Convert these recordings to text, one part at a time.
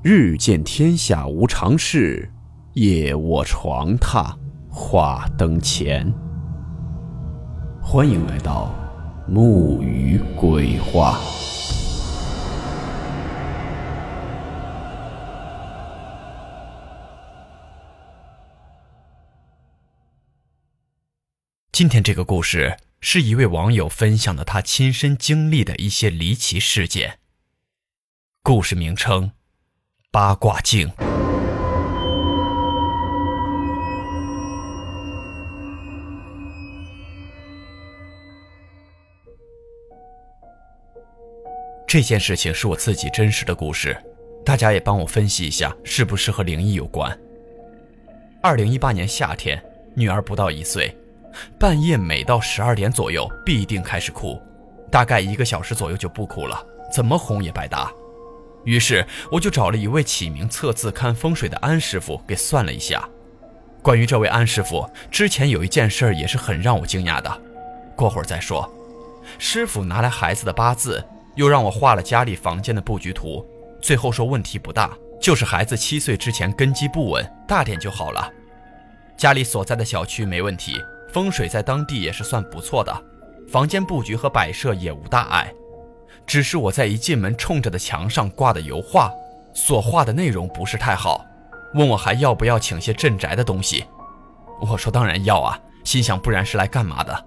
日见天下无常事，夜卧床榻话灯前。欢迎来到木鱼鬼话。今天这个故事是一位网友分享的他亲身经历的一些离奇事件。故事名称。八卦镜。这件事情是我自己真实的故事，大家也帮我分析一下，是不是和灵异有关？二零一八年夏天，女儿不到一岁，半夜每到十二点左右必定开始哭，大概一个小时左右就不哭了，怎么哄也白搭。于是我就找了一位起名测字看风水的安师傅给算了一下。关于这位安师傅，之前有一件事也是很让我惊讶的，过会儿再说。师傅拿来孩子的八字，又让我画了家里房间的布局图，最后说问题不大，就是孩子七岁之前根基不稳，大点就好了。家里所在的小区没问题，风水在当地也是算不错的，房间布局和摆设也无大碍。只是我在一进门冲着的墙上挂的油画，所画的内容不是太好，问我还要不要请些镇宅的东西。我说当然要啊，心想不然是来干嘛的。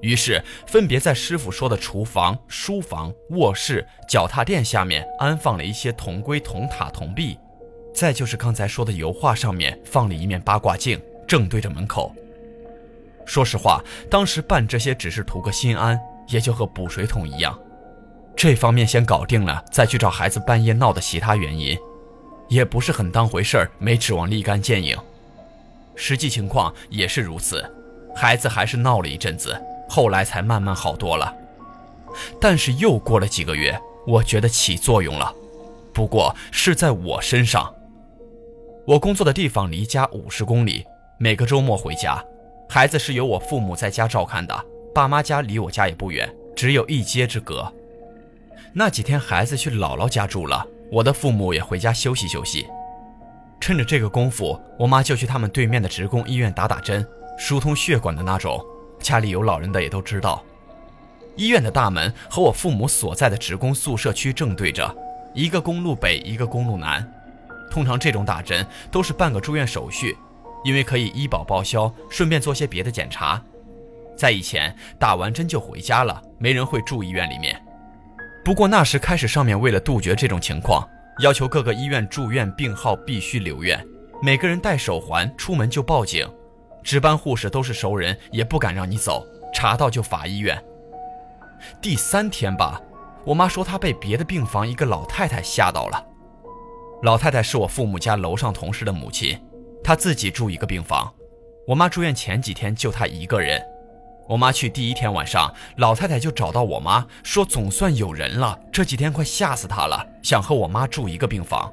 于是分别在师傅说的厨房、书房、卧室、脚踏垫下面安放了一些铜龟、铜塔、铜币，再就是刚才说的油画上面放了一面八卦镜，正对着门口。说实话，当时办这些只是图个心安，也就和补水桶一样。这方面先搞定了，再去找孩子半夜闹的其他原因，也不是很当回事儿，没指望立竿见影。实际情况也是如此，孩子还是闹了一阵子，后来才慢慢好多了。但是又过了几个月，我觉得起作用了，不过是在我身上。我工作的地方离家五十公里，每个周末回家，孩子是由我父母在家照看的，爸妈家离我家也不远，只有一街之隔。那几天，孩子去姥姥家住了，我的父母也回家休息休息。趁着这个功夫，我妈就去他们对面的职工医院打打针，疏通血管的那种。家里有老人的也都知道。医院的大门和我父母所在的职工宿舍区正对着，一个公路北，一个公路南。通常这种打针都是办个住院手续，因为可以医保报销，顺便做些别的检查。在以前，打完针就回家了，没人会住医院里面。不过那时开始，上面为了杜绝这种情况，要求各个医院住院病号必须留院，每个人戴手环，出门就报警。值班护士都是熟人，也不敢让你走，查到就罚医院。第三天吧，我妈说她被别的病房一个老太太吓到了。老太太是我父母家楼上同事的母亲，她自己住一个病房。我妈住院前几天就她一个人。我妈去第一天晚上，老太太就找到我妈，说总算有人了。这几天快吓死她了，想和我妈住一个病房。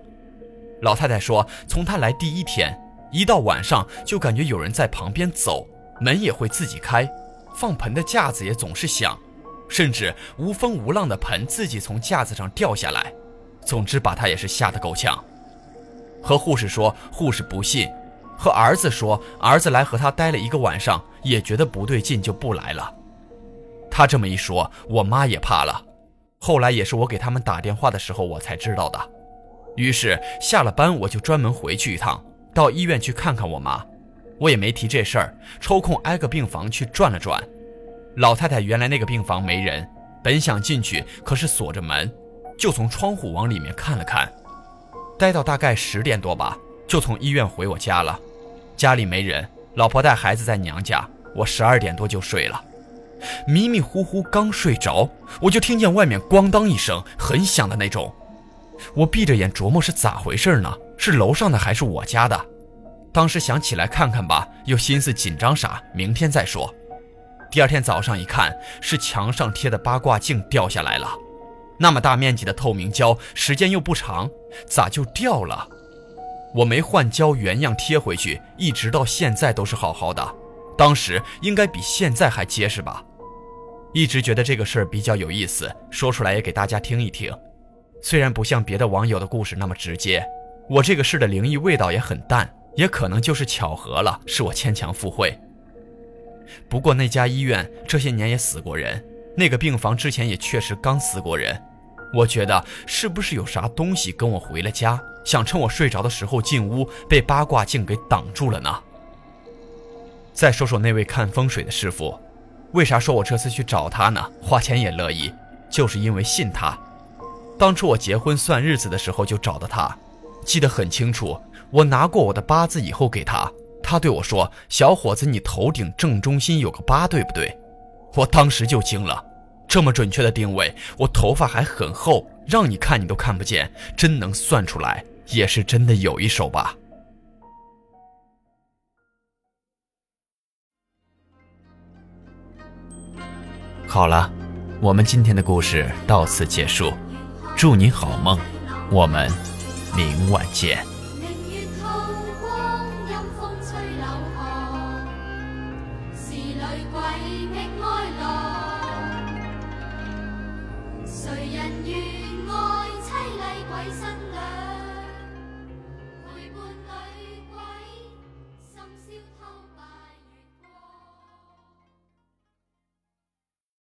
老太太说，从她来第一天，一到晚上就感觉有人在旁边走，门也会自己开，放盆的架子也总是响，甚至无风无浪的盆自己从架子上掉下来。总之把她也是吓得够呛。和护士说，护士不信。和儿子说，儿子来和他待了一个晚上，也觉得不对劲，就不来了。他这么一说，我妈也怕了。后来也是我给他们打电话的时候，我才知道的。于是下了班，我就专门回去一趟，到医院去看看我妈。我也没提这事儿，抽空挨个病房去转了转。老太太原来那个病房没人，本想进去，可是锁着门，就从窗户往里面看了看。待到大概十点多吧，就从医院回我家了。家里没人，老婆带孩子在娘家，我十二点多就睡了，迷迷糊糊刚睡着，我就听见外面咣当一声，很响的那种。我闭着眼琢磨是咋回事呢？是楼上的还是我家的？当时想起来看看吧，又心思紧张啥，明天再说。第二天早上一看，是墙上贴的八卦镜掉下来了，那么大面积的透明胶，时间又不长，咋就掉了？我没换胶，原样贴回去，一直到现在都是好好的。当时应该比现在还结实吧？一直觉得这个事儿比较有意思，说出来也给大家听一听。虽然不像别的网友的故事那么直接，我这个事的灵异味道也很淡，也可能就是巧合了，是我牵强附会。不过那家医院这些年也死过人，那个病房之前也确实刚死过人。我觉得是不是有啥东西跟我回了家，想趁我睡着的时候进屋，被八卦镜给挡住了呢？再说说那位看风水的师傅，为啥说我这次去找他呢？花钱也乐意，就是因为信他。当初我结婚算日子的时候就找的他，记得很清楚。我拿过我的八字以后给他，他对我说：“小伙子，你头顶正中心有个八，对不对？”我当时就惊了。这么准确的定位，我头发还很厚，让你看你都看不见，真能算出来，也是真的有一手吧。好了，我们今天的故事到此结束，祝你好梦，我们明晚见。